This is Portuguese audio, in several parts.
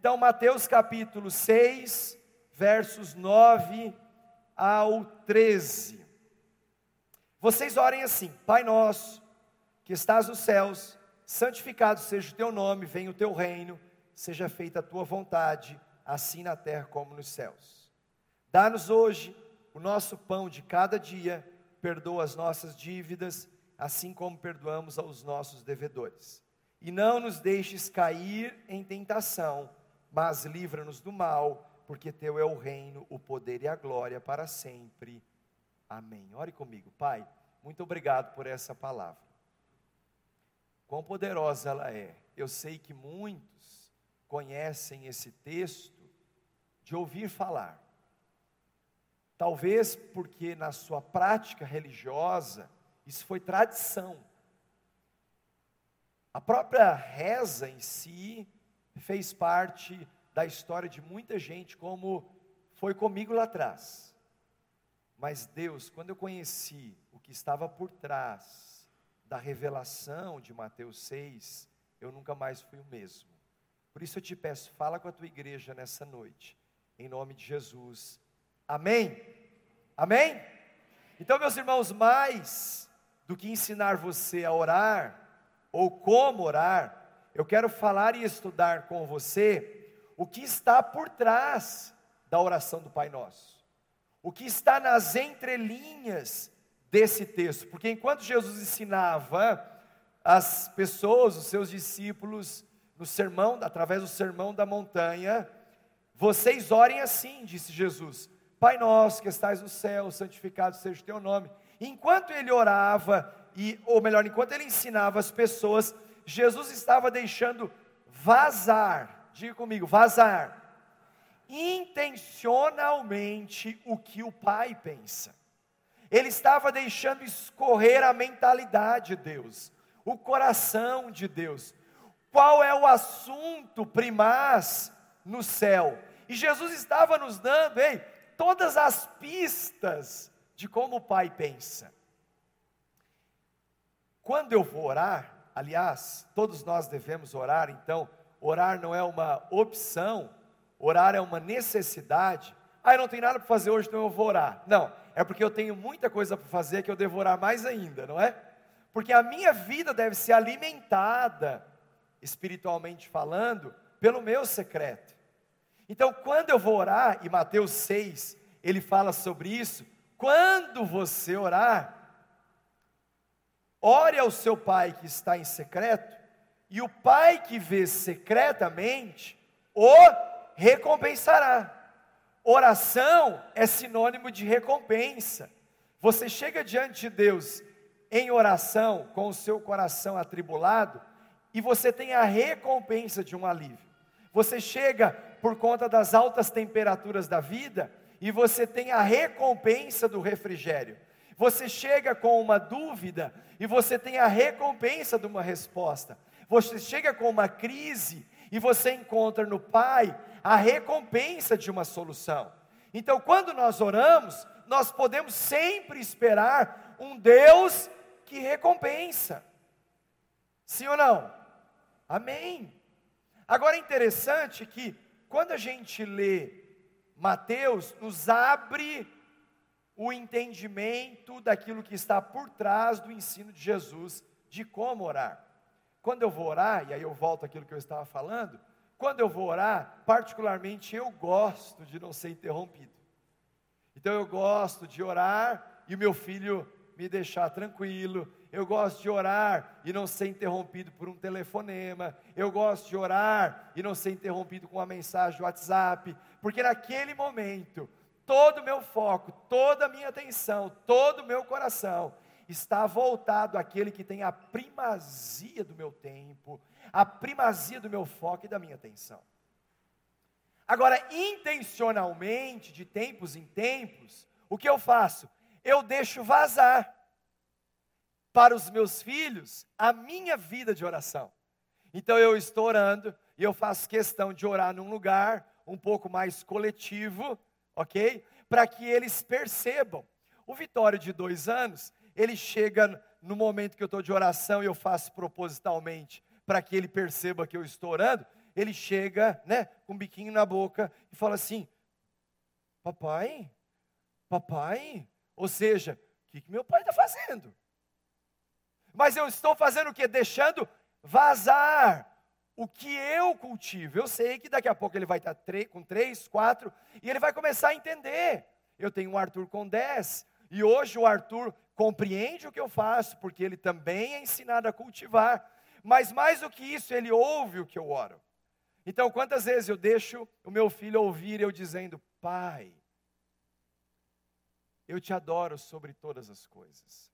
Então, Mateus capítulo 6, versos 9 ao 13. Vocês orem assim: Pai nosso, que estás nos céus, santificado seja o teu nome, venha o teu reino, seja feita a tua vontade, assim na terra como nos céus. Dá-nos hoje o nosso pão de cada dia, perdoa as nossas dívidas, assim como perdoamos aos nossos devedores. E não nos deixes cair em tentação, mas livra-nos do mal, porque teu é o reino, o poder e a glória para sempre. Amém. Ore comigo, Pai. Muito obrigado por essa palavra. Quão poderosa ela é. Eu sei que muitos conhecem esse texto de ouvir falar Talvez porque na sua prática religiosa, isso foi tradição. A própria reza em si fez parte da história de muita gente, como foi comigo lá atrás. Mas Deus, quando eu conheci o que estava por trás da revelação de Mateus 6, eu nunca mais fui o mesmo. Por isso eu te peço, fala com a tua igreja nessa noite, em nome de Jesus. Amém? Amém? Então, meus irmãos, mais do que ensinar você a orar, ou como orar, eu quero falar e estudar com você o que está por trás da oração do Pai Nosso, o que está nas entrelinhas desse texto, porque enquanto Jesus ensinava as pessoas, os seus discípulos, no sermão, através do sermão da montanha, vocês orem assim, disse Jesus: Pai nosso que estás no céu, santificado seja o teu nome. Enquanto ele orava, e, ou melhor, enquanto ele ensinava as pessoas, Jesus estava deixando vazar, diga comigo, vazar, intencionalmente o que o Pai pensa. Ele estava deixando escorrer a mentalidade de Deus, o coração de Deus. Qual é o assunto primaz no céu? E Jesus estava nos dando, ei, todas as pistas de como o Pai pensa. Quando eu vou orar, aliás, todos nós devemos orar, então, orar não é uma opção, orar é uma necessidade. Ah, eu não tenho nada para fazer hoje, então eu vou orar. Não, é porque eu tenho muita coisa para fazer que eu devo orar mais ainda, não é? Porque a minha vida deve ser alimentada, espiritualmente falando, pelo meu secreto. Então, quando eu vou orar, e Mateus 6, ele fala sobre isso, quando você orar, ore ao seu pai que está em secreto, e o pai que vê secretamente o recompensará. Oração é sinônimo de recompensa. Você chega diante de Deus em oração, com o seu coração atribulado, e você tem a recompensa de um alívio. Você chega por conta das altas temperaturas da vida, e você tem a recompensa do refrigério. Você chega com uma dúvida e você tem a recompensa de uma resposta. Você chega com uma crise e você encontra no Pai a recompensa de uma solução. Então, quando nós oramos, nós podemos sempre esperar um Deus que recompensa. Sim ou não? Amém. Agora é interessante que quando a gente lê Mateus, nos abre o entendimento daquilo que está por trás do ensino de Jesus de como orar. Quando eu vou orar, e aí eu volto àquilo que eu estava falando, quando eu vou orar, particularmente eu gosto de não ser interrompido. Então eu gosto de orar e meu filho me deixar tranquilo, eu gosto de orar e não ser interrompido por um telefonema, eu gosto de orar e não ser interrompido com uma mensagem do WhatsApp, porque naquele momento, todo o meu foco, toda a minha atenção, todo o meu coração está voltado àquele que tem a primazia do meu tempo, a primazia do meu foco e da minha atenção. Agora, intencionalmente, de tempos em tempos, o que eu faço? Eu deixo vazar para os meus filhos a minha vida de oração. Então eu estou orando e eu faço questão de orar num lugar um pouco mais coletivo, ok? Para que eles percebam. O Vitório de dois anos, ele chega no momento que eu estou de oração e eu faço propositalmente para que ele perceba que eu estou orando. ele chega, né, com um biquinho na boca e fala assim: Papai, papai, ou seja, o que, que meu pai está fazendo? Mas eu estou fazendo o que? Deixando vazar o que eu cultivo. Eu sei que daqui a pouco ele vai estar com três, quatro, e ele vai começar a entender. Eu tenho um Arthur com dez, e hoje o Arthur compreende o que eu faço, porque ele também é ensinado a cultivar. Mas mais do que isso, ele ouve o que eu oro. Então, quantas vezes eu deixo o meu filho ouvir eu dizendo: Pai, eu te adoro sobre todas as coisas.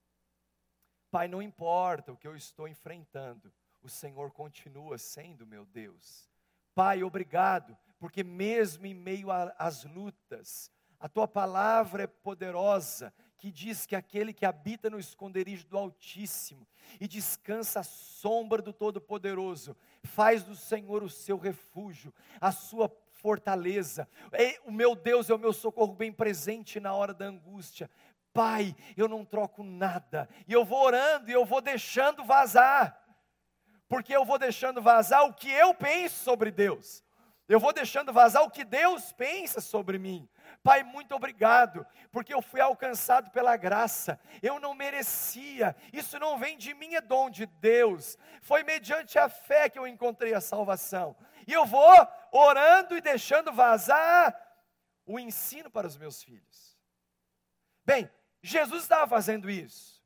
Pai, não importa o que eu estou enfrentando, o Senhor continua sendo meu Deus. Pai, obrigado, porque mesmo em meio às lutas, a tua palavra é poderosa, que diz que aquele que habita no esconderijo do Altíssimo e descansa à sombra do Todo-Poderoso, faz do Senhor o seu refúgio, a sua fortaleza. O meu Deus é o meu socorro bem presente na hora da angústia. Pai, eu não troco nada. E eu vou orando e eu vou deixando vazar. Porque eu vou deixando vazar o que eu penso sobre Deus. Eu vou deixando vazar o que Deus pensa sobre mim. Pai, muito obrigado, porque eu fui alcançado pela graça, eu não merecia, isso não vem de mim, é dom de Deus, foi mediante a fé que eu encontrei a salvação, e eu vou orando e deixando vazar o ensino para os meus filhos. Bem, Jesus estava fazendo isso,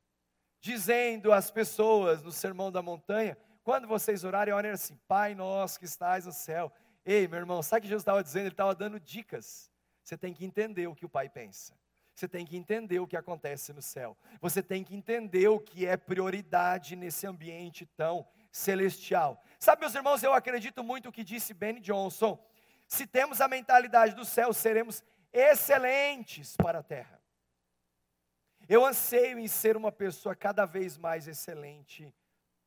dizendo às pessoas no Sermão da Montanha: quando vocês orarem, orem assim, Pai nosso que estás no céu. Ei, meu irmão, sabe o que Jesus estava dizendo? Ele estava dando dicas. Você tem que entender o que o Pai pensa. Você tem que entender o que acontece no céu. Você tem que entender o que é prioridade nesse ambiente tão celestial. Sabe, meus irmãos, eu acredito muito o que disse Benny Johnson. Se temos a mentalidade do céu, seremos excelentes para a terra. Eu anseio em ser uma pessoa cada vez mais excelente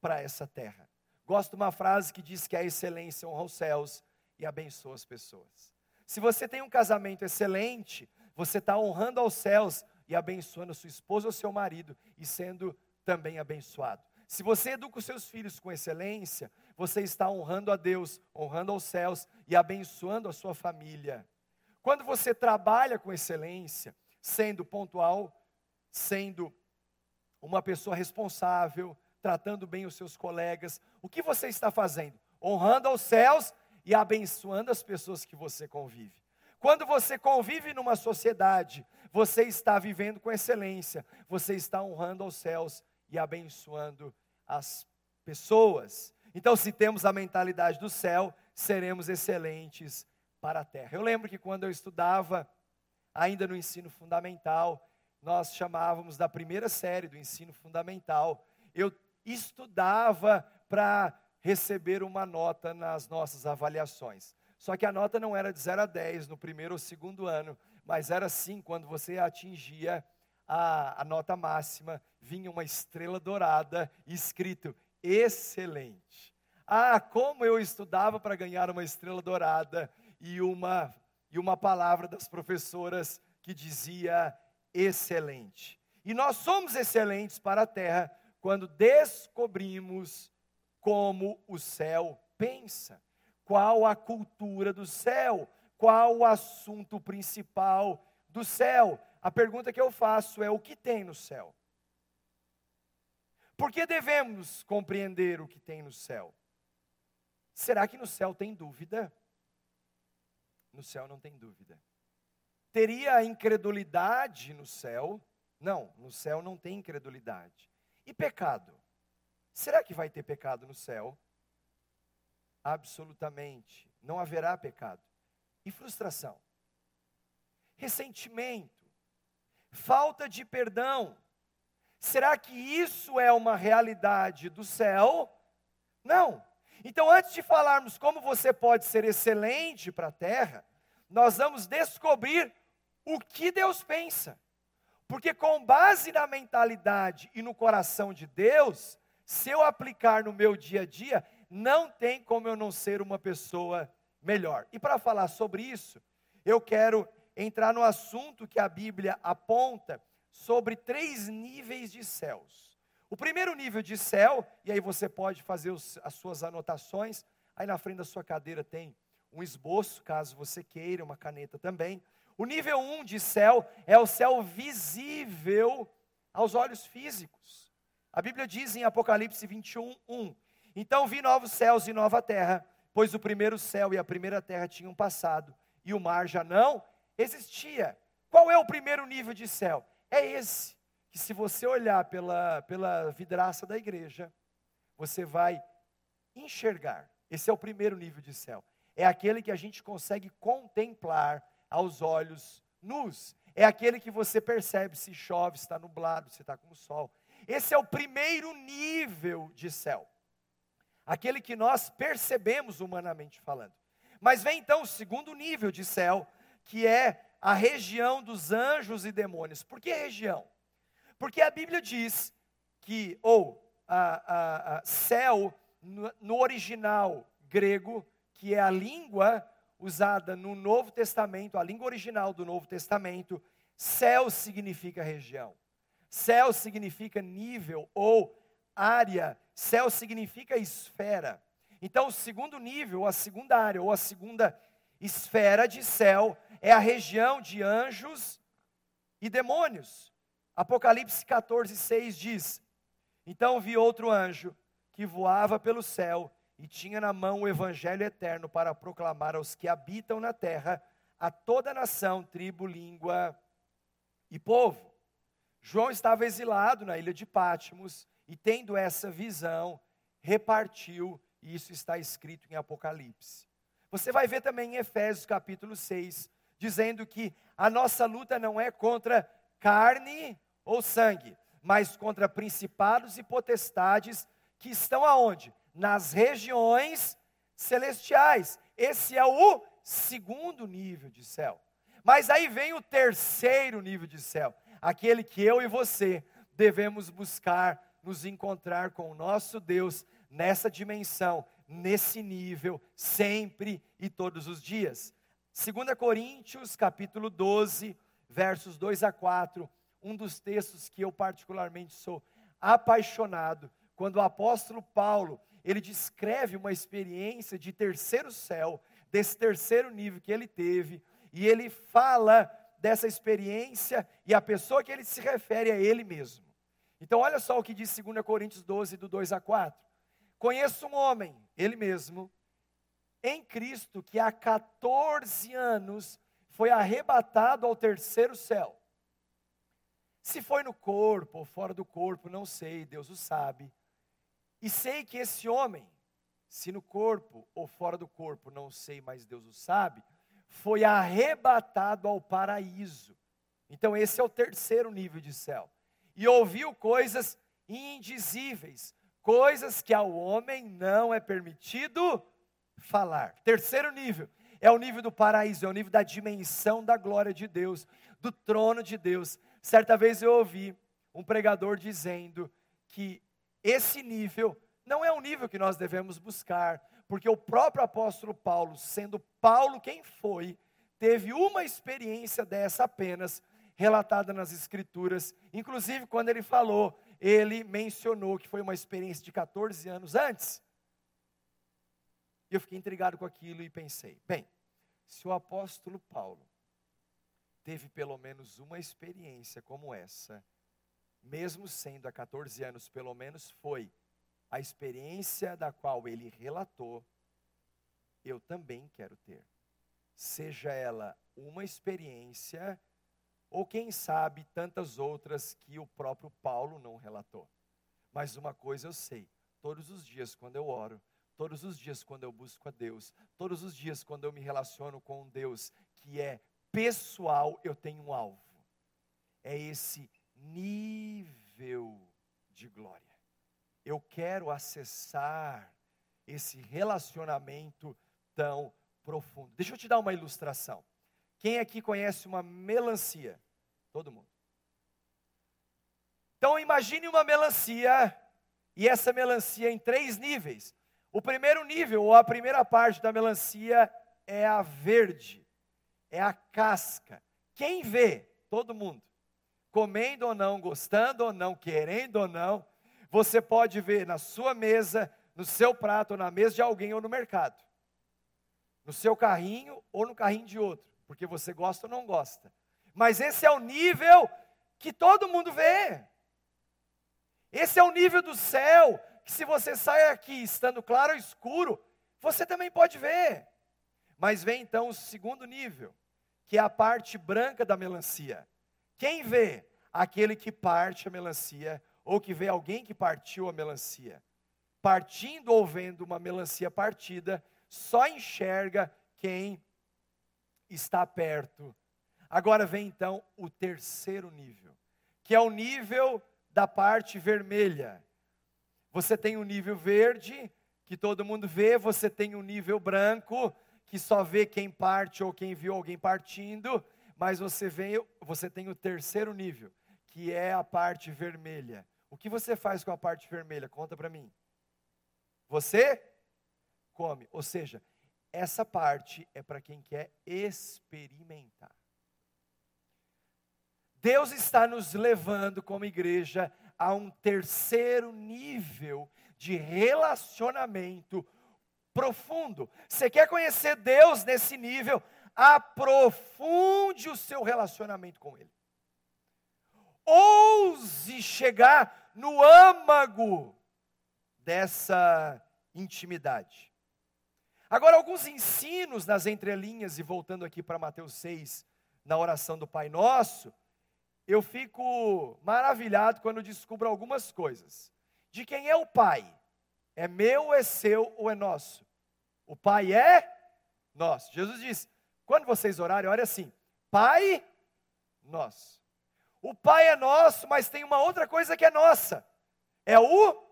para essa terra. Gosto de uma frase que diz que a excelência honra os céus e abençoa as pessoas. Se você tem um casamento excelente, você está honrando aos céus e abençoando sua esposa ou seu marido e sendo também abençoado. Se você educa os seus filhos com excelência, você está honrando a Deus, honrando aos céus e abençoando a sua família. Quando você trabalha com excelência, sendo pontual, sendo uma pessoa responsável, tratando bem os seus colegas, o que você está fazendo? Honrando aos céus e abençoando as pessoas que você convive. Quando você convive numa sociedade, você está vivendo com excelência, você está honrando aos céus e abençoando as pessoas. Então, se temos a mentalidade do céu, seremos excelentes para a terra. Eu lembro que quando eu estudava, ainda no ensino fundamental, nós chamávamos da primeira série do ensino fundamental, eu estudava para receber uma nota nas nossas avaliações. Só que a nota não era de 0 a 10 no primeiro ou segundo ano, mas era sim quando você atingia a, a nota máxima, vinha uma estrela dourada escrito excelente. Ah, como eu estudava para ganhar uma estrela dourada e uma, e uma palavra das professoras que dizia excelente. E nós somos excelentes para a terra quando descobrimos como o céu pensa, qual a cultura do céu, qual o assunto principal do céu. A pergunta que eu faço é: o que tem no céu? Por que devemos compreender o que tem no céu? Será que no céu tem dúvida? No céu não tem dúvida. Teria incredulidade no céu? Não, no céu não tem incredulidade. E pecado? Será que vai ter pecado no céu? Absolutamente, não haverá pecado. E frustração? Ressentimento? Falta de perdão? Será que isso é uma realidade do céu? Não. Então, antes de falarmos como você pode ser excelente para a terra, nós vamos descobrir o que Deus pensa. Porque, com base na mentalidade e no coração de Deus, se eu aplicar no meu dia a dia, não tem como eu não ser uma pessoa melhor. E para falar sobre isso, eu quero entrar no assunto que a Bíblia aponta sobre três níveis de céus. O primeiro nível de céu, e aí você pode fazer os, as suas anotações, Aí na frente da sua cadeira tem um esboço, caso você queira, uma caneta também. O nível 1 um de céu é o céu visível aos olhos físicos. A Bíblia diz em Apocalipse 21, 1: Então vi novos céus e nova terra, pois o primeiro céu e a primeira terra tinham passado, e o mar já não existia. Qual é o primeiro nível de céu? É esse, que se você olhar pela, pela vidraça da igreja, você vai enxergar. Esse é o primeiro nível de céu. É aquele que a gente consegue contemplar aos olhos nus. É aquele que você percebe se chove, se está nublado, se está com sol. Esse é o primeiro nível de céu. Aquele que nós percebemos humanamente falando. Mas vem então o segundo nível de céu, que é a região dos anjos e demônios. Por que região? Porque a Bíblia diz que, ou a, a, a céu, no, no original grego, que é a língua usada no Novo Testamento, a língua original do Novo Testamento, céu significa região. Céu significa nível ou área. Céu significa esfera. Então, o segundo nível, a segunda área ou a segunda esfera de céu é a região de anjos e demônios. Apocalipse 14, 6 diz: Então vi outro anjo que voava pelo céu e tinha na mão o evangelho eterno para proclamar aos que habitam na terra, a toda nação, tribo, língua e povo. João estava exilado na ilha de Pátimos e, tendo essa visão, repartiu, e isso está escrito em Apocalipse. Você vai ver também em Efésios capítulo 6, dizendo que a nossa luta não é contra carne ou sangue, mas contra principados e potestades que estão aonde? Nas regiões celestiais. Esse é o segundo nível de céu. Mas aí vem o terceiro nível de céu, aquele que eu e você devemos buscar nos encontrar com o nosso Deus nessa dimensão, nesse nível, sempre e todos os dias. 2 Coríntios, capítulo 12, versos 2 a 4, um dos textos que eu particularmente sou apaixonado, quando o apóstolo Paulo, ele descreve uma experiência de terceiro céu, desse terceiro nível que ele teve, e ele fala dessa experiência e a pessoa que ele se refere é ele mesmo. Então, olha só o que diz 2 Coríntios 12, do 2 a 4. Conheço um homem, ele mesmo, em Cristo, que há 14 anos foi arrebatado ao terceiro céu. Se foi no corpo ou fora do corpo, não sei, Deus o sabe. E sei que esse homem, se no corpo ou fora do corpo, não sei, mas Deus o sabe, foi arrebatado ao paraíso. Então, esse é o terceiro nível de céu. E ouviu coisas indizíveis, coisas que ao homem não é permitido falar. Terceiro nível é o nível do paraíso, é o nível da dimensão da glória de Deus, do trono de Deus. Certa vez eu ouvi um pregador dizendo que esse nível não é o nível que nós devemos buscar, porque o próprio apóstolo Paulo, sendo Paulo quem foi, teve uma experiência dessa apenas, relatada nas Escrituras. Inclusive, quando ele falou, ele mencionou que foi uma experiência de 14 anos antes. E eu fiquei intrigado com aquilo e pensei: bem, se o apóstolo Paulo teve pelo menos uma experiência como essa, mesmo sendo há 14 anos, pelo menos foi a experiência da qual ele relatou, eu também quero ter. Seja ela uma experiência, ou quem sabe tantas outras que o próprio Paulo não relatou. Mas uma coisa eu sei: todos os dias quando eu oro, todos os dias quando eu busco a Deus, todos os dias quando eu me relaciono com Deus, que é pessoal, eu tenho um alvo. É esse nível de glória. Eu quero acessar esse relacionamento tão profundo. Deixa eu te dar uma ilustração. Quem aqui conhece uma melancia? Todo mundo. Então imagine uma melancia e essa melancia em três níveis. O primeiro nível, ou a primeira parte da melancia, é a verde, é a casca. Quem vê? Todo mundo comendo ou não, gostando ou não, querendo ou não, você pode ver na sua mesa, no seu prato ou na mesa de alguém ou no mercado. No seu carrinho ou no carrinho de outro, porque você gosta ou não gosta. Mas esse é o nível que todo mundo vê. Esse é o nível do céu, que se você sai aqui estando claro ou escuro, você também pode ver. Mas vem então o segundo nível, que é a parte branca da melancia. Quem vê? Aquele que parte a melancia, ou que vê alguém que partiu a melancia. Partindo ou vendo uma melancia partida, só enxerga quem está perto. Agora vem então o terceiro nível, que é o nível da parte vermelha. Você tem o um nível verde, que todo mundo vê, você tem o um nível branco, que só vê quem parte ou quem viu alguém partindo, mas você, vem, você tem o terceiro nível, que é a parte vermelha. O que você faz com a parte vermelha? Conta para mim. Você come. Ou seja, essa parte é para quem quer experimentar. Deus está nos levando como igreja a um terceiro nível de relacionamento profundo. Você quer conhecer Deus nesse nível? Aprofunde o seu relacionamento com Ele. Ouse chegar no âmago dessa intimidade. Agora, alguns ensinos nas entrelinhas, e voltando aqui para Mateus 6, na oração do Pai Nosso, eu fico maravilhado quando descubro algumas coisas. De quem é o Pai? É meu, é seu ou é nosso? O Pai é nosso. Jesus diz: quando vocês orarem, ore assim: Pai nosso. O Pai é nosso, mas tem uma outra coisa que é nossa. É o,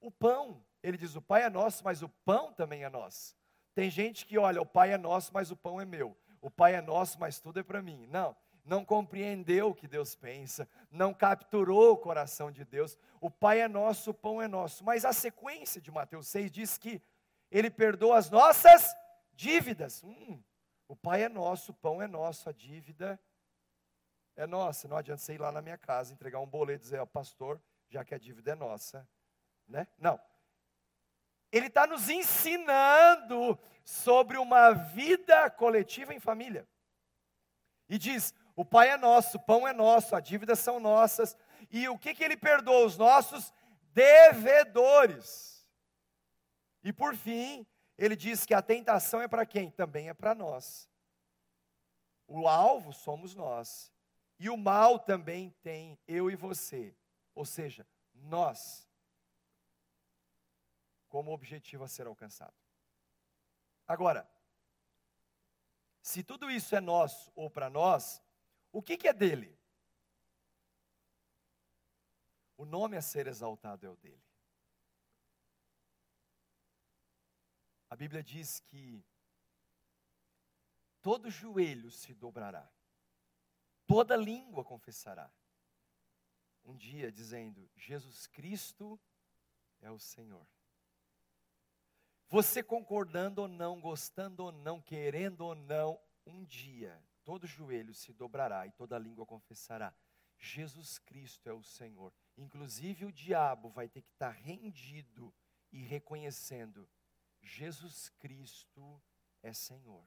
o pão. Ele diz: o Pai é nosso, mas o pão também é nosso. Tem gente que olha, o Pai é nosso, mas o pão é meu. O Pai é nosso, mas tudo é para mim. Não não compreendeu o que Deus pensa, não capturou o coração de Deus. O Pai é nosso, o pão é nosso. Mas a sequência de Mateus 6 diz que Ele perdoa as nossas dívidas. Hum, o Pai é nosso, o pão é nosso, a dívida é nossa. Não adianta você ir lá na minha casa, entregar um boleto e dizer, ó, pastor, já que a dívida é nossa. Né? Não. Ele está nos ensinando sobre uma vida coletiva em família. E diz: o Pai é nosso, o pão é nosso, as dívidas são nossas. E o que, que ele perdoa? Os nossos devedores. E por fim, ele diz que a tentação é para quem? Também é para nós. O alvo somos nós. E o mal também tem eu e você. Ou seja, nós, como objetivo a ser alcançado. Agora, se tudo isso é nosso ou para nós, o que, que é dele? O nome a ser exaltado é o dele. A Bíblia diz que todo joelho se dobrará, toda língua confessará. Um dia dizendo: Jesus Cristo é o Senhor. Você concordando ou não, gostando ou não, querendo ou não, um dia todo joelho se dobrará e toda língua confessará: Jesus Cristo é o Senhor. Inclusive o diabo vai ter que estar rendido e reconhecendo: Jesus Cristo é Senhor.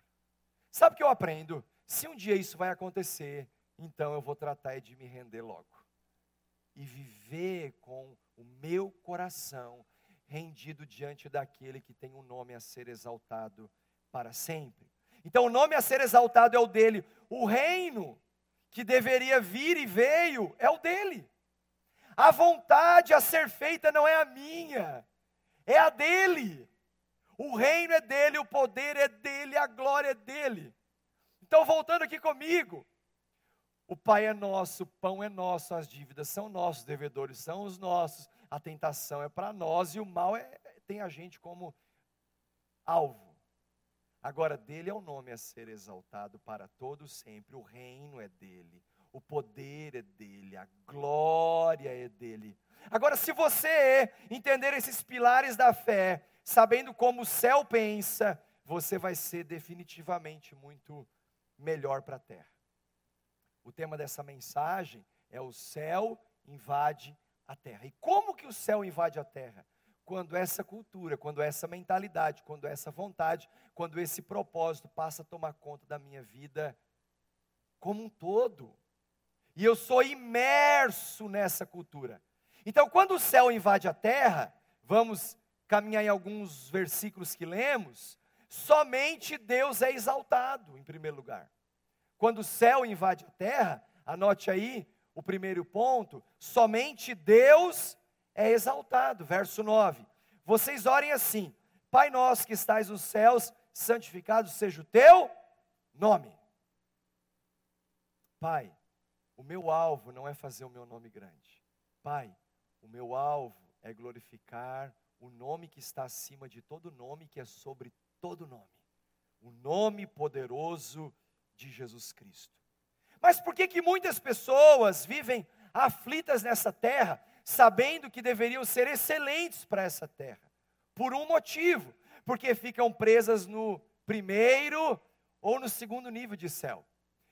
Sabe o que eu aprendo? Se um dia isso vai acontecer, então eu vou tratar de me render logo. E viver com o meu coração rendido diante daquele que tem um nome a ser exaltado para sempre. Então o nome a ser exaltado é o dele. O reino que deveria vir e veio é o dele. A vontade a ser feita não é a minha, é a dele. O reino é dele, o poder é dele, a glória é dele. Então, voltando aqui comigo, o Pai é nosso, o pão é nosso, as dívidas são nossos, os devedores são os nossos, a tentação é para nós e o mal é, tem a gente como alvo. Agora, dele é o nome a ser exaltado para todo sempre, o reino é dele, o poder é dele, a glória é dele. Agora, se você entender esses pilares da fé, sabendo como o céu pensa, você vai ser definitivamente muito melhor para a terra. O tema dessa mensagem é o céu invade a terra. E como que o céu invade a terra? quando essa cultura, quando essa mentalidade, quando essa vontade, quando esse propósito passa a tomar conta da minha vida como um todo. E eu sou imerso nessa cultura. Então, quando o céu invade a terra, vamos caminhar em alguns versículos que lemos, somente Deus é exaltado em primeiro lugar. Quando o céu invade a terra, anote aí o primeiro ponto, somente Deus é exaltado. Verso 9. Vocês orem assim: Pai nosso que estais nos céus, santificado seja o teu nome. Pai, o meu alvo não é fazer o meu nome grande. Pai, o meu alvo é glorificar o nome que está acima de todo nome, que é sobre todo nome. O nome poderoso de Jesus Cristo. Mas por que que muitas pessoas vivem aflitas nessa terra, sabendo que deveriam ser excelentes para essa terra? Por um motivo, porque ficam presas no primeiro ou no segundo nível de céu.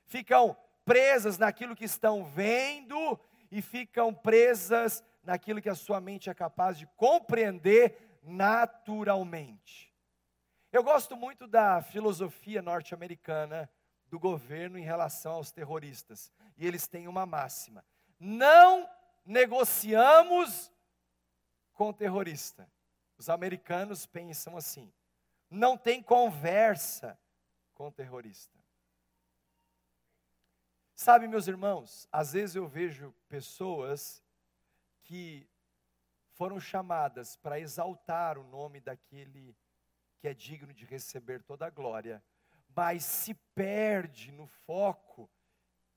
Ficam presas naquilo que estão vendo e ficam presas naquilo que a sua mente é capaz de compreender naturalmente. Eu gosto muito da filosofia norte-americana do governo em relação aos terroristas. E eles têm uma máxima: não negociamos com terrorista. Os americanos pensam assim: não tem conversa com terrorista. Sabe, meus irmãos, às vezes eu vejo pessoas que foram chamadas para exaltar o nome daquele que é digno de receber toda a glória, mas se perde no foco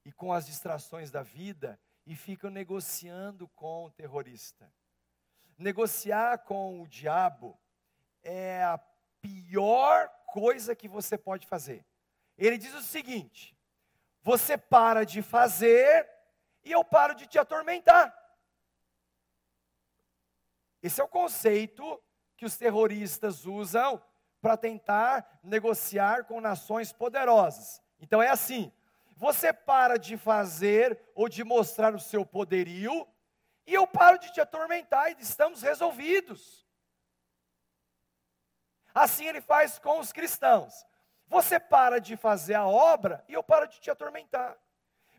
e com as distrações da vida e ficam negociando com o terrorista. Negociar com o diabo é a pior coisa que você pode fazer. Ele diz o seguinte: você para de fazer e eu paro de te atormentar. Esse é o conceito que os terroristas usam para tentar negociar com nações poderosas. Então é assim: você para de fazer ou de mostrar o seu poderio, e eu paro de te atormentar e estamos resolvidos. Assim ele faz com os cristãos. Você para de fazer a obra e eu paro de te atormentar.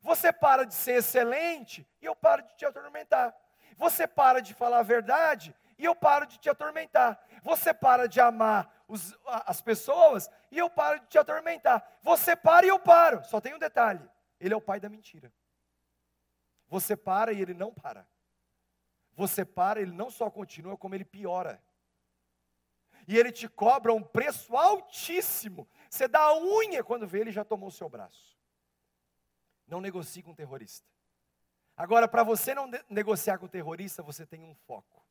Você para de ser excelente e eu paro de te atormentar. Você para de falar a verdade e eu paro de te atormentar. Você para de amar os, as pessoas e eu paro de te atormentar. Você para e eu paro. Só tem um detalhe: ele é o pai da mentira. Você para e ele não para. Você para, ele não só continua, como ele piora. E ele te cobra um preço altíssimo. Você dá a unha quando vê ele já tomou o seu braço. Não negocie com um terrorista. Agora, para você não negociar com o terrorista, você tem um foco.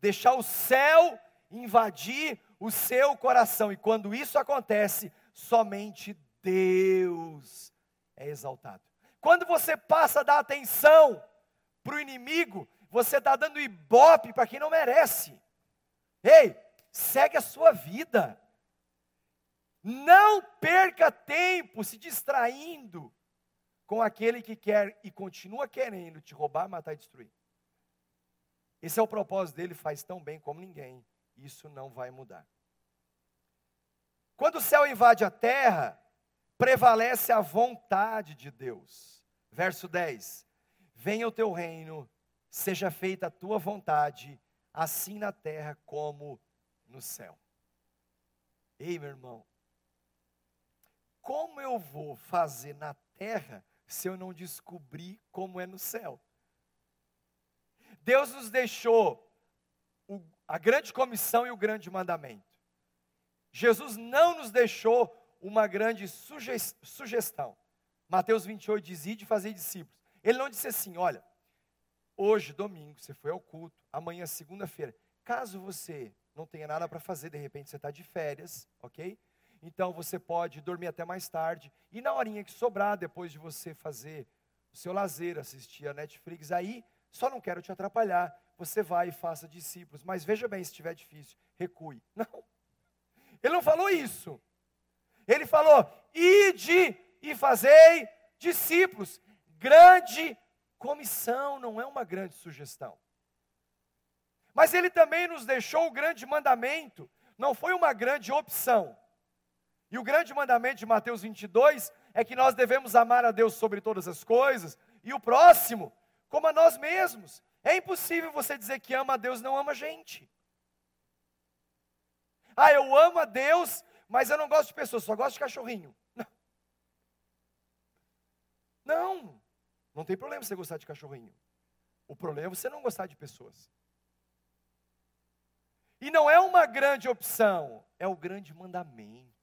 Deixar o céu invadir o seu coração. E quando isso acontece, somente Deus é exaltado. Quando você passa a dar atenção para o inimigo, você está dando ibope para quem não merece. Ei, segue a sua vida. Não perca tempo se distraindo com aquele que quer e continua querendo te roubar, matar e destruir. Esse é o propósito dele, faz tão bem como ninguém isso não vai mudar. Quando o céu invade a terra, prevalece a vontade de Deus. Verso 10: Venha o teu reino, seja feita a tua vontade, assim na terra como no céu. Ei, meu irmão, como eu vou fazer na terra se eu não descobrir como é no céu? Deus nos deixou o, a grande comissão e o grande mandamento. Jesus não nos deixou uma grande sugestão. Mateus 28 diz: Ide fazer discípulos. Ele não disse assim: olha, hoje, domingo, você foi ao culto, amanhã, segunda-feira. Caso você não tenha nada para fazer, de repente você está de férias, ok? Então você pode dormir até mais tarde. E na horinha que sobrar, depois de você fazer o seu lazer, assistir a Netflix, aí só não quero te atrapalhar você vai e faça discípulos. Mas veja bem, se estiver difícil, recue. Não. Ele não falou isso. Ele falou: ide e fazei discípulos. Grande comissão, não é uma grande sugestão. Mas ele também nos deixou o grande mandamento, não foi uma grande opção. E o grande mandamento de Mateus 22 é que nós devemos amar a Deus sobre todas as coisas e o próximo como a nós mesmos. É impossível você dizer que ama a Deus não ama a gente. Ah, eu amo a Deus, mas eu não gosto de pessoas, só gosto de cachorrinho. Não. Não, não tem problema você gostar de cachorrinho. O problema é você não gostar de pessoas. E não é uma grande opção, é o grande mandamento.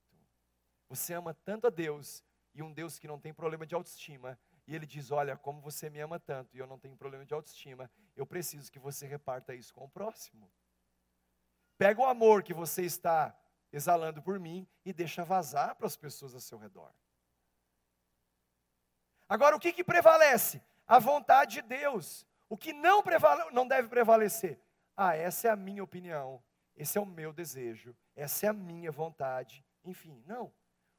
Você ama tanto a Deus, e um Deus que não tem problema de autoestima, e ele diz: Olha, como você me ama tanto e eu não tenho problema de autoestima, eu preciso que você reparta isso com o próximo. Pega o amor que você está exalando por mim e deixa vazar para as pessoas ao seu redor. Agora, o que, que prevalece? A vontade de Deus. O que não, prevale, não deve prevalecer? Ah, essa é a minha opinião, esse é o meu desejo, essa é a minha vontade. Enfim, não.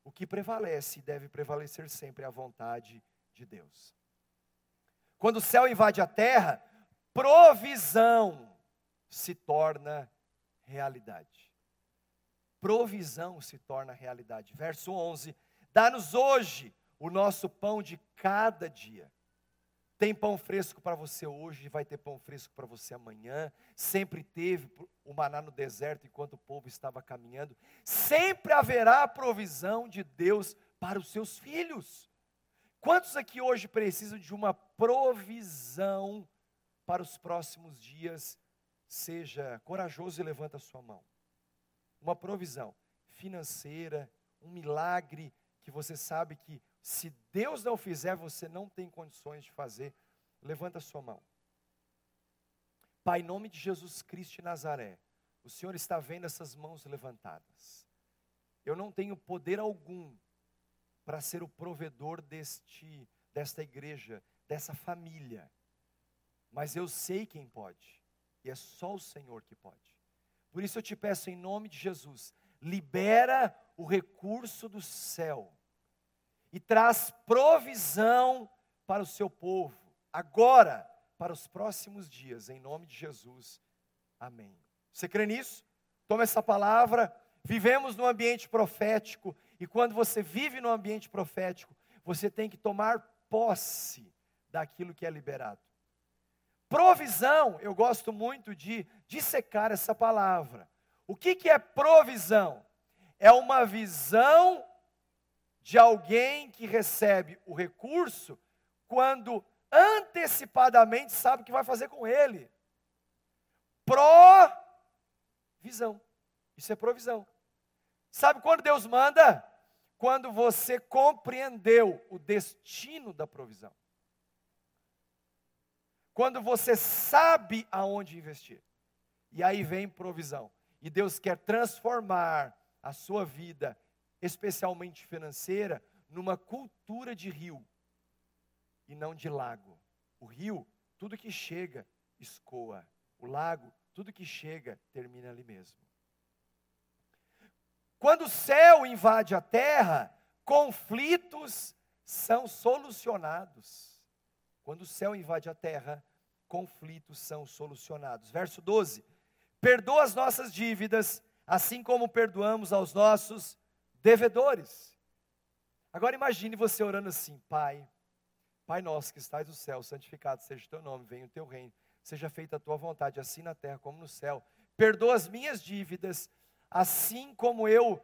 O que prevalece e deve prevalecer sempre é a vontade de Deus. Quando o céu invade a terra, provisão se torna realidade. Provisão se torna realidade. Verso 11: Dá-nos hoje o nosso pão de cada dia. Tem pão fresco para você hoje, vai ter pão fresco para você amanhã. Sempre teve o maná no deserto enquanto o povo estava caminhando. Sempre haverá provisão de Deus para os seus filhos. Quantos aqui hoje precisam de uma provisão para os próximos dias? Seja corajoso e levanta a sua mão. Uma provisão financeira, um milagre que você sabe que se Deus não fizer, você não tem condições de fazer. Levanta a sua mão. Pai, em nome de Jesus Cristo de Nazaré, o Senhor está vendo essas mãos levantadas. Eu não tenho poder algum para ser o provedor deste, desta igreja, dessa família. Mas eu sei quem pode, e é só o Senhor que pode. Por isso eu te peço em nome de Jesus, libera o recurso do céu e traz provisão para o seu povo, agora, para os próximos dias, em nome de Jesus. Amém. Você crê nisso? Toma essa palavra. Vivemos num ambiente profético e quando você vive no ambiente profético, você tem que tomar posse daquilo que é liberado. Provisão, eu gosto muito de dissecar essa palavra. O que, que é provisão? É uma visão de alguém que recebe o recurso quando antecipadamente sabe o que vai fazer com ele. Provisão. Isso é provisão. Sabe quando Deus manda? Quando você compreendeu o destino da provisão. Quando você sabe aonde investir. E aí vem provisão. E Deus quer transformar a sua vida, especialmente financeira, numa cultura de rio e não de lago. O rio, tudo que chega, escoa. O lago, tudo que chega, termina ali mesmo. Quando o céu invade a terra, conflitos são solucionados. Quando o céu invade a terra, conflitos são solucionados. Verso 12: Perdoa as nossas dívidas, assim como perdoamos aos nossos devedores. Agora imagine você orando assim: Pai, Pai nosso que estás no céu, santificado seja o teu nome, venha o teu reino, seja feita a tua vontade, assim na terra como no céu. Perdoa as minhas dívidas, Assim como eu,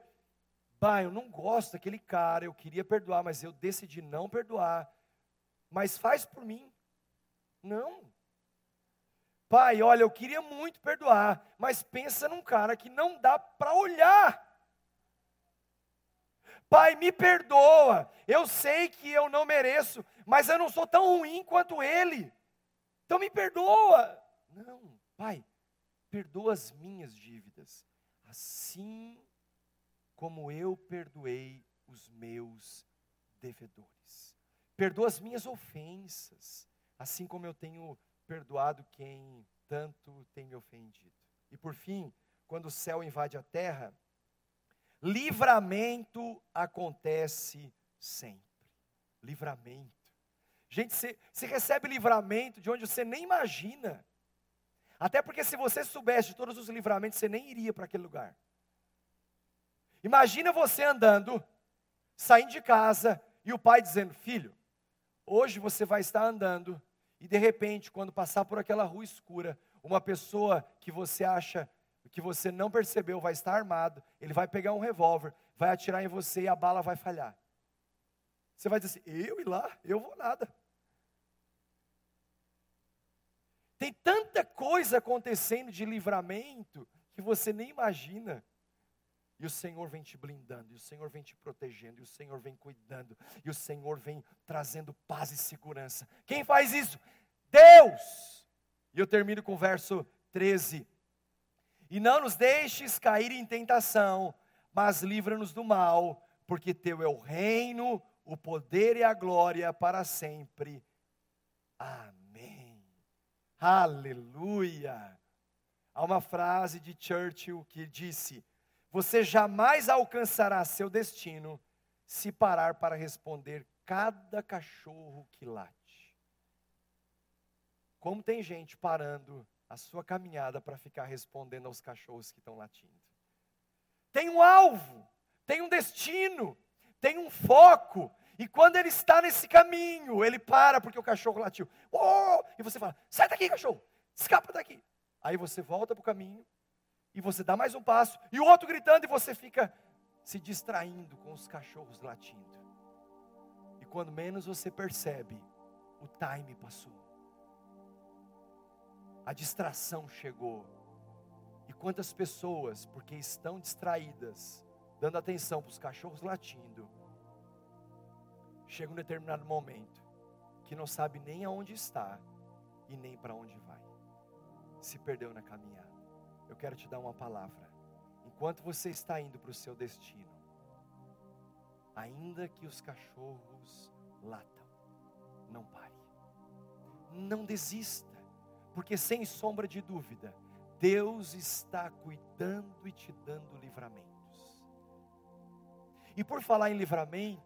pai, eu não gosto daquele cara, eu queria perdoar, mas eu decidi não perdoar. Mas faz por mim. Não. Pai, olha, eu queria muito perdoar, mas pensa num cara que não dá para olhar. Pai, me perdoa. Eu sei que eu não mereço, mas eu não sou tão ruim quanto ele. Então me perdoa. Não, Pai, perdoa as minhas dívidas assim como eu perdoei os meus devedores. Perdoa as minhas ofensas, assim como eu tenho perdoado quem tanto tem me ofendido. E por fim, quando o céu invade a terra, livramento acontece sempre. Livramento. Gente, você, recebe livramento de onde você nem imagina. Até porque se você soubesse de todos os livramentos, você nem iria para aquele lugar. Imagina você andando, saindo de casa, e o pai dizendo: Filho, hoje você vai estar andando, e de repente, quando passar por aquela rua escura, uma pessoa que você acha que você não percebeu vai estar armado, ele vai pegar um revólver, vai atirar em você e a bala vai falhar. Você vai dizer assim: Eu ir lá? Eu vou nada. Tem tanta coisa acontecendo de livramento que você nem imagina. E o Senhor vem te blindando, e o Senhor vem te protegendo, e o Senhor vem cuidando, e o Senhor vem trazendo paz e segurança. Quem faz isso? Deus! E eu termino com o verso 13. E não nos deixes cair em tentação, mas livra-nos do mal, porque teu é o reino, o poder e a glória para sempre. Amém. Aleluia! Há uma frase de Churchill que disse: Você jamais alcançará seu destino se parar para responder cada cachorro que late. Como tem gente parando a sua caminhada para ficar respondendo aos cachorros que estão latindo. Tem um alvo, tem um destino, tem um foco, e quando ele está nesse caminho, ele para porque o cachorro latiu. Oh! E você fala: sai daqui, cachorro, escapa daqui. Aí você volta para o caminho, e você dá mais um passo, e o outro gritando, e você fica se distraindo com os cachorros latindo. E quando menos você percebe, o time passou. A distração chegou. E quantas pessoas, porque estão distraídas, dando atenção para os cachorros latindo, chega um determinado momento que não sabe nem aonde está e nem para onde vai. Se perdeu na caminhada. Eu quero te dar uma palavra. Enquanto você está indo para o seu destino, ainda que os cachorros latam, não pare. Não desista, porque sem sombra de dúvida, Deus está cuidando e te dando livramentos. E por falar em livramento,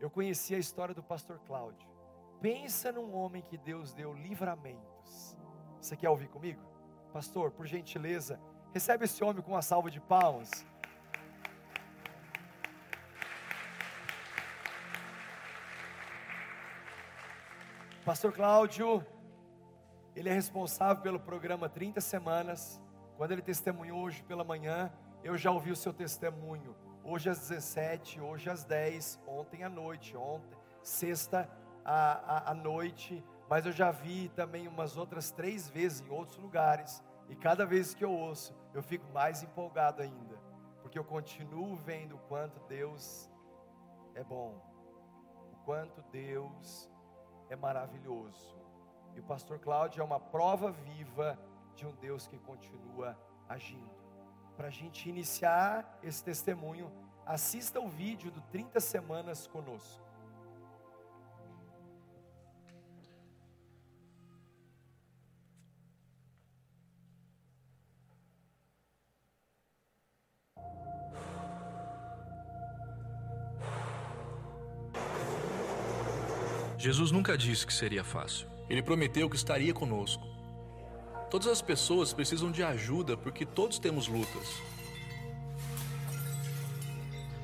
eu conheci a história do pastor Cláudio. Pensa num homem que Deus deu livramentos. Você quer ouvir comigo? Pastor, por gentileza, recebe esse homem com uma salva de palmas. Pastor Cláudio, ele é responsável pelo programa 30 Semanas. Quando ele testemunhou hoje pela manhã, eu já ouvi o seu testemunho. Hoje às 17, hoje às 10, ontem à noite, ontem, sexta à, à, à noite, mas eu já vi também umas outras três vezes em outros lugares, e cada vez que eu ouço, eu fico mais empolgado ainda, porque eu continuo vendo o quanto Deus é bom, o quanto Deus é maravilhoso. E o pastor Cláudio é uma prova viva de um Deus que continua agindo para a gente iniciar esse testemunho, assista o vídeo do 30 Semanas conosco. Jesus nunca disse que seria fácil. Ele prometeu que estaria conosco Todas as pessoas precisam de ajuda porque todos temos lutas.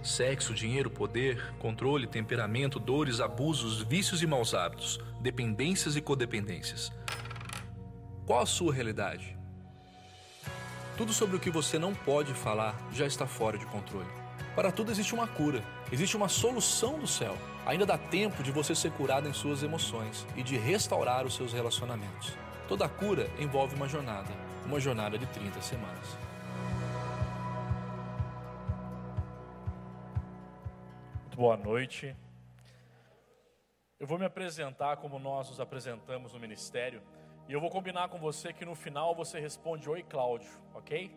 Sexo, dinheiro, poder, controle, temperamento, dores, abusos, vícios e maus hábitos, dependências e codependências. Qual a sua realidade? Tudo sobre o que você não pode falar já está fora de controle. Para tudo existe uma cura, existe uma solução do céu. Ainda dá tempo de você ser curado em suas emoções e de restaurar os seus relacionamentos. Toda cura envolve uma jornada, uma jornada de 30 semanas. Muito boa noite. Eu vou me apresentar como nós nos apresentamos no ministério e eu vou combinar com você que no final você responde Oi Cláudio, ok?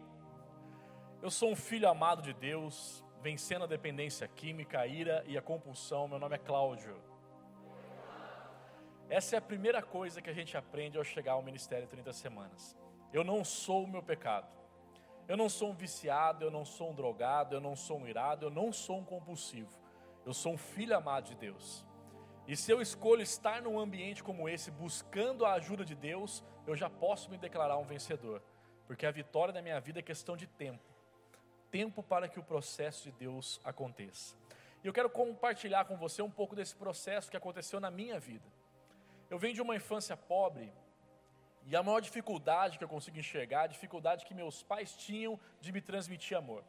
Eu sou um filho amado de Deus, vencendo a dependência química, a ira e a compulsão. Meu nome é Cláudio. Essa é a primeira coisa que a gente aprende ao chegar ao ministério 30 semanas. Eu não sou o meu pecado. Eu não sou um viciado, eu não sou um drogado, eu não sou um irado, eu não sou um compulsivo. Eu sou um filho amado de Deus. E se eu escolho estar num ambiente como esse, buscando a ajuda de Deus, eu já posso me declarar um vencedor, porque a vitória da minha vida é questão de tempo tempo para que o processo de Deus aconteça. E eu quero compartilhar com você um pouco desse processo que aconteceu na minha vida. Eu venho de uma infância pobre, e a maior dificuldade que eu consigo enxergar, a dificuldade que meus pais tinham de me transmitir amor.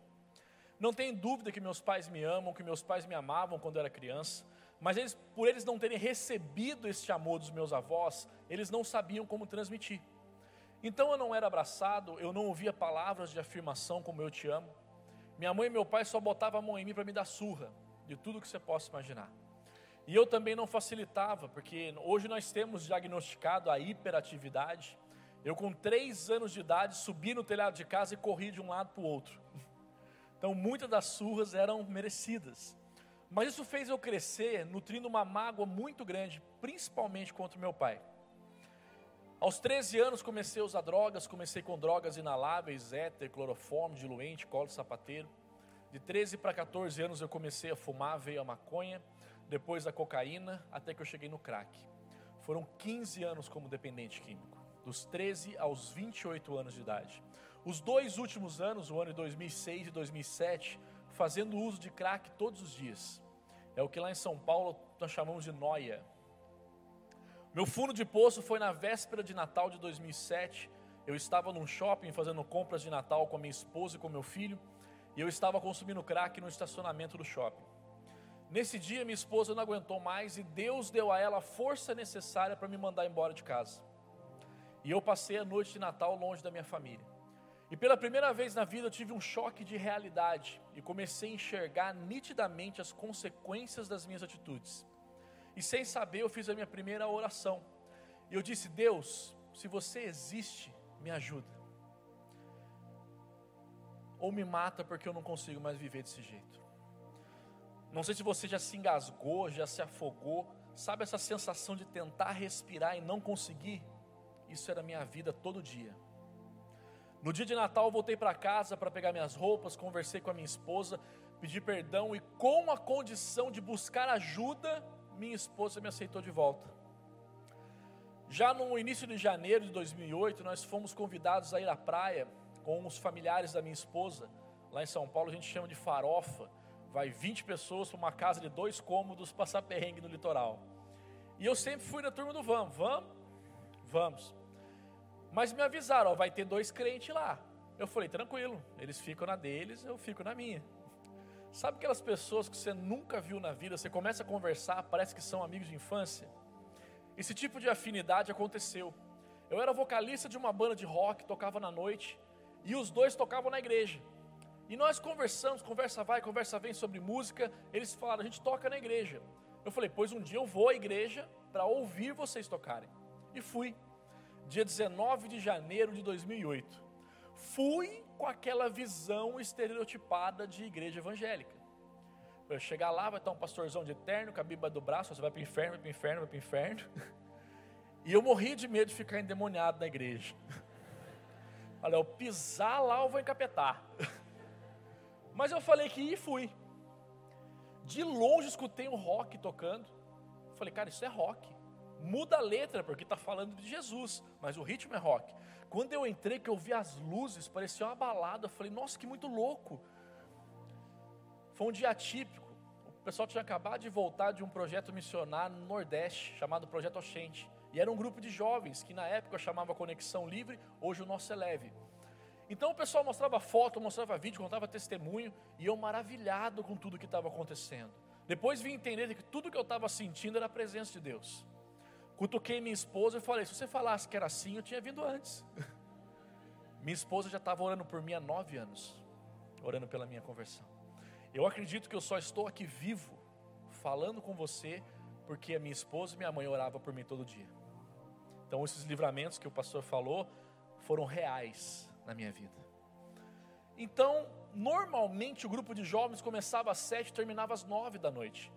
Não tem dúvida que meus pais me amam, que meus pais me amavam quando eu era criança, mas eles, por eles não terem recebido este amor dos meus avós, eles não sabiam como transmitir. Então eu não era abraçado, eu não ouvia palavras de afirmação como eu te amo. Minha mãe e meu pai só botavam a mão em mim para me dar surra, de tudo que você possa imaginar. E eu também não facilitava, porque hoje nós temos diagnosticado a hiperatividade. Eu, com três anos de idade, subi no telhado de casa e corri de um lado para o outro. Então, muitas das surras eram merecidas. Mas isso fez eu crescer, nutrindo uma mágoa muito grande, principalmente contra o meu pai. Aos 13 anos comecei a usar drogas, comecei com drogas inaláveis, éter, cloroformo, diluente, colo sapateiro. De 13 para 14 anos eu comecei a fumar, veio a maconha depois a cocaína, até que eu cheguei no crack. Foram 15 anos como dependente químico, dos 13 aos 28 anos de idade. Os dois últimos anos, o ano de 2006 e 2007, fazendo uso de crack todos os dias. É o que lá em São Paulo nós chamamos de noia. Meu fundo de poço foi na véspera de Natal de 2007. Eu estava num shopping fazendo compras de Natal com a minha esposa e com meu filho, e eu estava consumindo crack no estacionamento do shopping. Nesse dia, minha esposa não aguentou mais e Deus deu a ela a força necessária para me mandar embora de casa. E eu passei a noite de Natal longe da minha família. E pela primeira vez na vida eu tive um choque de realidade e comecei a enxergar nitidamente as consequências das minhas atitudes. E sem saber, eu fiz a minha primeira oração. E eu disse: Deus, se você existe, me ajuda. Ou me mata porque eu não consigo mais viver desse jeito. Não sei se você já se engasgou, já se afogou. Sabe essa sensação de tentar respirar e não conseguir? Isso era minha vida todo dia. No dia de Natal, eu voltei para casa para pegar minhas roupas, conversei com a minha esposa, pedi perdão e, com a condição de buscar ajuda, minha esposa me aceitou de volta. Já no início de janeiro de 2008, nós fomos convidados a ir à praia com os familiares da minha esposa. Lá em São Paulo, a gente chama de farofa vai 20 pessoas para uma casa de dois cômodos passar perrengue no litoral. E eu sempre fui na turma do vamos, vamos, vamos. Mas me avisaram, ó, vai ter dois crentes lá. Eu falei, tranquilo, eles ficam na deles, eu fico na minha. Sabe aquelas pessoas que você nunca viu na vida, você começa a conversar, parece que são amigos de infância? Esse tipo de afinidade aconteceu. Eu era vocalista de uma banda de rock, tocava na noite, e os dois tocavam na igreja. E nós conversamos, conversa vai, conversa vem sobre música. Eles falaram, a gente toca na igreja. Eu falei, pois um dia eu vou à igreja para ouvir vocês tocarem. E fui. Dia 19 de janeiro de 2008. Fui com aquela visão estereotipada de igreja evangélica. Eu chegar lá, vai estar um pastorzão de terno, com a Bíblia do braço, você vai para o inferno, vai para o inferno, vai para o inferno. E eu morri de medo de ficar endemoniado na igreja. Olha, eu pisar lá, eu vou encapetar. Mas eu falei que ia e fui. De longe escutei um rock tocando. Falei, cara, isso é rock. Muda a letra, porque está falando de Jesus, mas o ritmo é rock. Quando eu entrei, que eu vi as luzes, parecia uma balada. Eu falei, nossa, que muito louco. Foi um dia atípico. O pessoal tinha acabado de voltar de um projeto missionário no Nordeste, chamado Projeto Oxente. E era um grupo de jovens, que na época eu chamava Conexão Livre, hoje o nosso é leve. Então o pessoal mostrava foto, mostrava vídeo, contava testemunho, e eu maravilhado com tudo que estava acontecendo. Depois vim entender que tudo que eu estava sentindo era a presença de Deus. Cutuquei minha esposa e falei: se você falasse que era assim, eu tinha vindo antes. minha esposa já estava orando por mim há nove anos, orando pela minha conversão. Eu acredito que eu só estou aqui vivo, falando com você, porque a minha esposa e minha mãe oravam por mim todo dia. Então, esses livramentos que o pastor falou foram reais na minha vida. Então, normalmente o grupo de jovens começava às sete e terminava às nove da noite.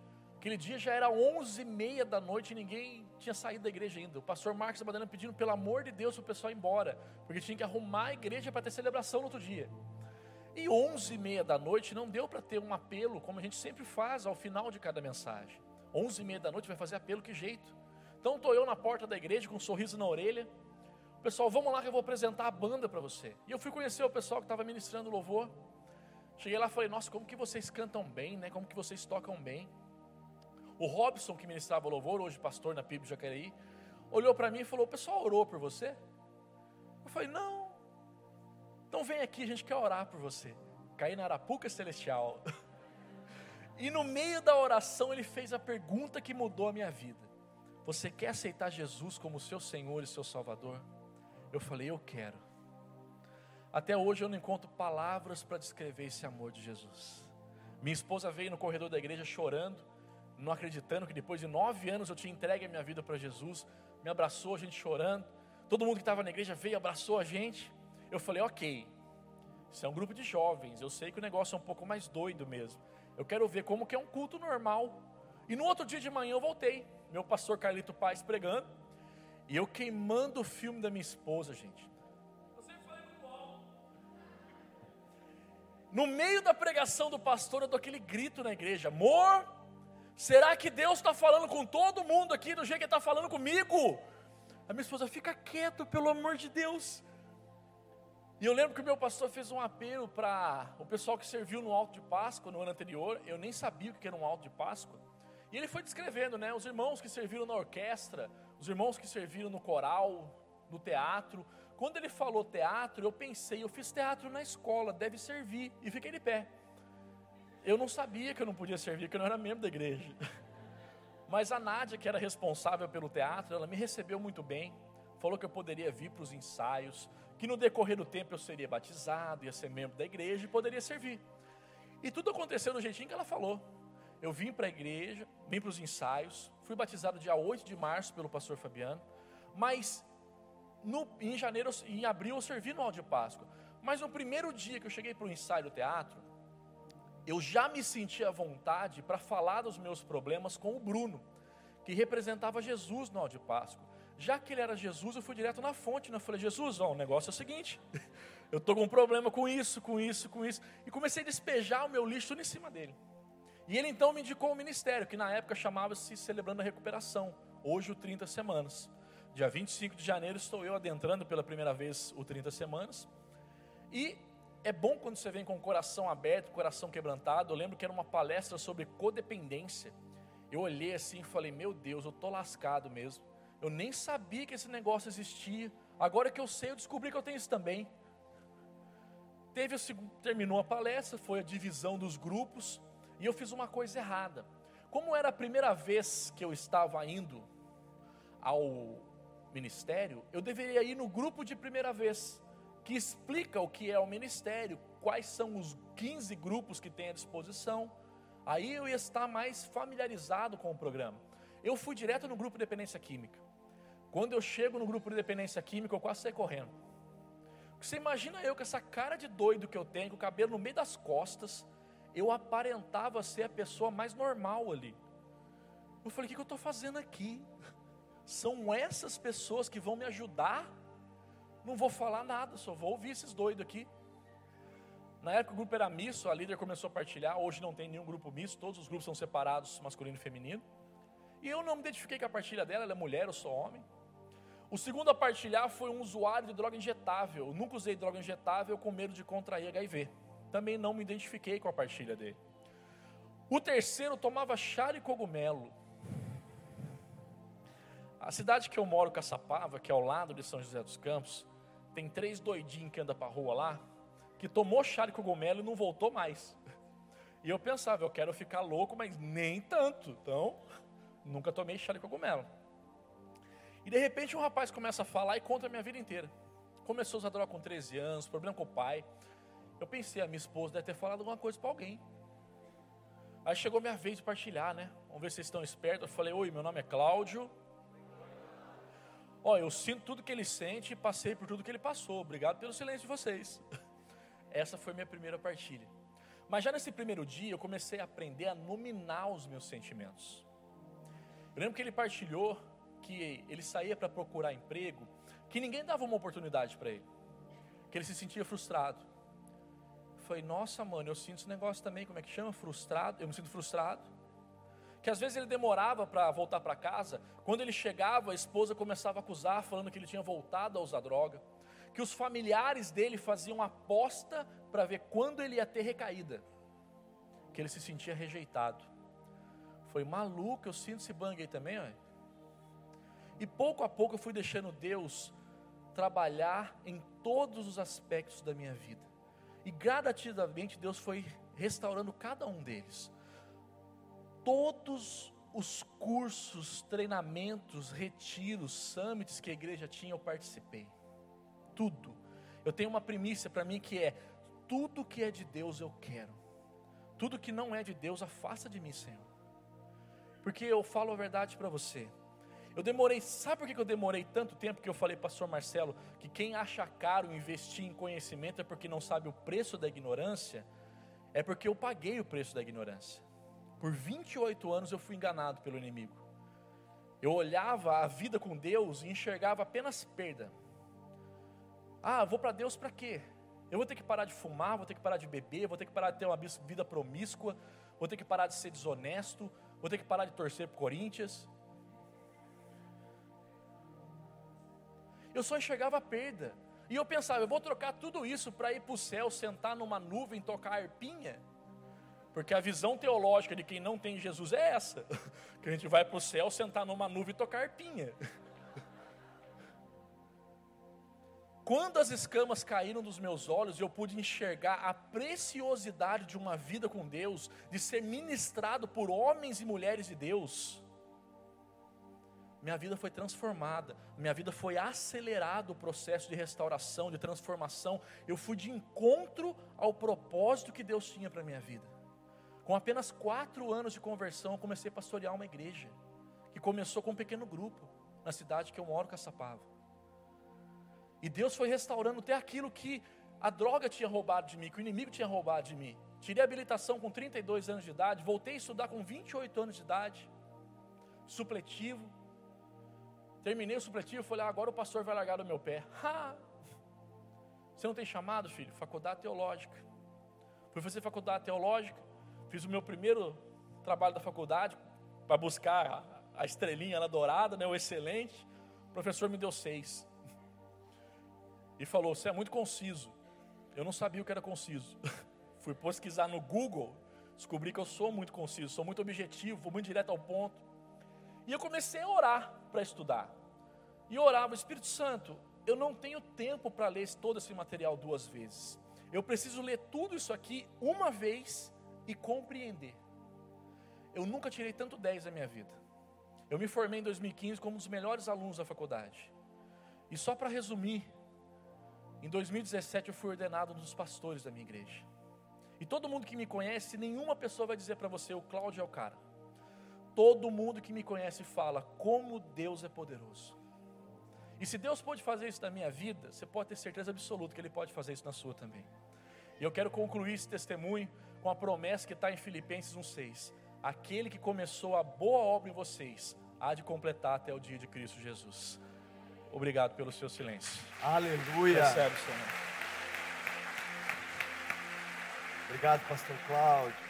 Aquele dia já era onze e meia da noite e ninguém tinha saído da igreja ainda. O pastor Marcos Abadana pedindo, pelo amor de Deus, para o pessoal ir embora, porque tinha que arrumar a igreja para ter celebração no outro dia. E onze e meia da noite não deu para ter um apelo, como a gente sempre faz ao final de cada mensagem. 11 e meia da noite vai fazer apelo, que jeito? Então estou eu na porta da igreja com um sorriso na orelha. Pessoal, vamos lá que eu vou apresentar a banda para você. E eu fui conhecer o pessoal que estava ministrando louvor. Cheguei lá e falei, nossa, como que vocês cantam bem, né? Como que vocês tocam bem. O Robson, que ministrava louvor, hoje pastor na PIB Jacareí, olhou para mim e falou, o pessoal orou por você? Eu falei, não. Então vem aqui, a gente quer orar por você. Caí na Arapuca Celestial. E no meio da oração ele fez a pergunta que mudou a minha vida. Você quer aceitar Jesus como seu Senhor e seu Salvador? Eu falei, eu quero. Até hoje eu não encontro palavras para descrever esse amor de Jesus. Minha esposa veio no corredor da igreja chorando, não acreditando que depois de nove anos eu tinha entregue a minha vida para Jesus. Me abraçou, a gente chorando. Todo mundo que estava na igreja veio, abraçou a gente. Eu falei, ok, isso é um grupo de jovens, eu sei que o negócio é um pouco mais doido mesmo. Eu quero ver como que é um culto normal. E no outro dia de manhã eu voltei meu pastor Carlito Paz pregando, e eu queimando o filme da minha esposa, gente. No meio da pregação do pastor, eu dou aquele grito na igreja: Amor, será que Deus está falando com todo mundo aqui do jeito que está falando comigo? A minha esposa fica quieto, pelo amor de Deus. E eu lembro que o meu pastor fez um apelo para o pessoal que serviu no alto de Páscoa no ano anterior. Eu nem sabia o que era um alto de Páscoa. E ele foi descrevendo, né, os irmãos que serviram na orquestra, os irmãos que serviram no coral, no teatro. Quando ele falou teatro, eu pensei, eu fiz teatro na escola, deve servir, e fiquei de pé. Eu não sabia que eu não podia servir, que eu não era membro da igreja. Mas a Nádia, que era responsável pelo teatro, ela me recebeu muito bem, falou que eu poderia vir para os ensaios, que no decorrer do tempo eu seria batizado, ia ser membro da igreja e poderia servir. E tudo aconteceu do jeitinho que ela falou. Eu vim para a igreja, vim para os ensaios, fui batizado dia 8 de março pelo pastor Fabiano, mas no, em janeiro, em abril eu servi no de Páscoa. Mas no primeiro dia que eu cheguei para o ensaio do teatro, eu já me senti à vontade para falar dos meus problemas com o Bruno, que representava Jesus no Alto de Páscoa. Já que ele era Jesus, eu fui direto na fonte, né? eu falei, Jesus, ó, o negócio é o seguinte, eu estou com um problema com isso, com isso, com isso, e comecei a despejar o meu lixo em cima dele. E ele então me indicou o ministério, que na época chamava-se Celebrando a Recuperação, hoje o 30 Semanas. Dia 25 de janeiro estou eu adentrando pela primeira vez o 30 Semanas. E é bom quando você vem com o coração aberto, coração quebrantado. Eu lembro que era uma palestra sobre codependência. Eu olhei assim e falei: Meu Deus, eu estou lascado mesmo. Eu nem sabia que esse negócio existia. Agora que eu sei, eu descobri que eu tenho isso também. Teve, terminou a palestra, foi a divisão dos grupos e eu fiz uma coisa errada. Como era a primeira vez que eu estava indo ao ministério, eu deveria ir no grupo de primeira vez, que explica o que é o ministério, quais são os 15 grupos que tem à disposição. Aí eu ia estar mais familiarizado com o programa. Eu fui direto no grupo de dependência química. Quando eu chego no grupo de dependência química, eu quase saí correndo. Você imagina eu com essa cara de doido que eu tenho, com o cabelo no meio das costas, eu aparentava ser a pessoa mais normal ali. Eu falei: o que eu estou fazendo aqui? São essas pessoas que vão me ajudar? Não vou falar nada, só vou ouvir esses doidos aqui. Na época o grupo era misto, a líder começou a partilhar. Hoje não tem nenhum grupo misto, todos os grupos são separados, masculino e feminino. E eu não me identifiquei com a partilha dela, ela é mulher, eu sou homem. O segundo a partilhar foi um usuário de droga injetável. Eu nunca usei droga injetável com medo de contrair HIV também não me identifiquei com a partilha dele. O terceiro tomava chá e cogumelo. A cidade que eu moro, Caçapava, que é ao lado de São José dos Campos, tem três doidinhos que andam para rua lá, que tomou chá e cogumelo e não voltou mais. E eu pensava, eu quero ficar louco, mas nem tanto. Então, nunca tomei chá e cogumelo. E de repente um rapaz começa a falar e conta a minha vida inteira. Começou a usar droga com 13 anos, problema com o pai, eu pensei, a minha esposa deve ter falado alguma coisa para alguém. Aí chegou minha vez de partilhar, né? Vamos ver se vocês estão espertos. Eu falei, oi, meu nome é Cláudio. Ó, eu sinto tudo que ele sente e passei por tudo que ele passou. Obrigado pelo silêncio de vocês. Essa foi minha primeira partilha. Mas já nesse primeiro dia eu comecei a aprender a nominar os meus sentimentos. Eu lembro que ele partilhou que ele saía para procurar emprego, que ninguém dava uma oportunidade para ele, que ele se sentia frustrado falei, nossa, mano, eu sinto esse negócio também, como é que chama? Frustrado. Eu me sinto frustrado. Que às vezes ele demorava para voltar para casa, quando ele chegava, a esposa começava a acusar, falando que ele tinha voltado a usar droga, que os familiares dele faziam aposta para ver quando ele ia ter recaída, que ele se sentia rejeitado. Foi maluco, eu sinto esse bang aí também. E pouco a pouco eu fui deixando Deus trabalhar em todos os aspectos da minha vida. E gradativamente Deus foi restaurando cada um deles. Todos os cursos, treinamentos, retiros, summits que a igreja tinha, eu participei. Tudo. Eu tenho uma primícia para mim que é: tudo que é de Deus eu quero. Tudo que não é de Deus, afasta de mim, Senhor. Porque eu falo a verdade para você. Eu demorei, sabe por que eu demorei tanto tempo que eu falei, pastor Marcelo, que quem acha caro investir em conhecimento é porque não sabe o preço da ignorância? É porque eu paguei o preço da ignorância. Por 28 anos eu fui enganado pelo inimigo. Eu olhava a vida com Deus e enxergava apenas perda. Ah, vou para Deus para quê? Eu vou ter que parar de fumar, vou ter que parar de beber, vou ter que parar de ter uma vida promíscua, vou ter que parar de ser desonesto, vou ter que parar de torcer para Corinthians. eu só enxergava perda. E eu pensava, eu vou trocar tudo isso para ir para o céu, sentar numa nuvem, tocar arpinha. Porque a visão teológica de quem não tem Jesus é essa: que a gente vai para o céu, sentar numa nuvem e tocar arpinha. Quando as escamas caíram dos meus olhos, eu pude enxergar a preciosidade de uma vida com Deus, de ser ministrado por homens e mulheres de Deus minha vida foi transformada, minha vida foi acelerado o processo de restauração, de transformação. Eu fui de encontro ao propósito que Deus tinha para minha vida. Com apenas quatro anos de conversão, eu comecei a pastorear uma igreja, que começou com um pequeno grupo, na cidade que eu moro, Caçapava. E Deus foi restaurando até aquilo que a droga tinha roubado de mim, que o inimigo tinha roubado de mim. Tirei habilitação com 32 anos de idade, voltei a estudar com 28 anos de idade, supletivo, Terminei o supletivo, falei, ah, agora o pastor vai largar do meu pé. Ha! Você não tem chamado, filho? Faculdade teológica. Fui fazer faculdade teológica, fiz o meu primeiro trabalho da faculdade para buscar a, a estrelinha lá dourada, né, o excelente. O professor me deu seis. E falou: Você é muito conciso. Eu não sabia o que era conciso. Fui pesquisar no Google, descobri que eu sou muito conciso, sou muito objetivo, vou muito direto ao ponto. E eu comecei a orar para estudar. E orava, Espírito Santo, eu não tenho tempo para ler todo esse material duas vezes. Eu preciso ler tudo isso aqui uma vez e compreender. Eu nunca tirei tanto 10 na minha vida. Eu me formei em 2015 como um dos melhores alunos da faculdade. E só para resumir, em 2017 eu fui ordenado um dos pastores da minha igreja. E todo mundo que me conhece, nenhuma pessoa vai dizer para você, o Cláudio é o cara. Todo mundo que me conhece fala como Deus é poderoso. E se Deus pode fazer isso na minha vida, você pode ter certeza absoluta que Ele pode fazer isso na sua também. E eu quero concluir esse testemunho com a promessa que está em Filipenses 1,6: Aquele que começou a boa obra em vocês, há de completar até o dia de Cristo Jesus. Obrigado pelo seu silêncio. Aleluia. Recebe, Senhor. Obrigado, Pastor Cláudio.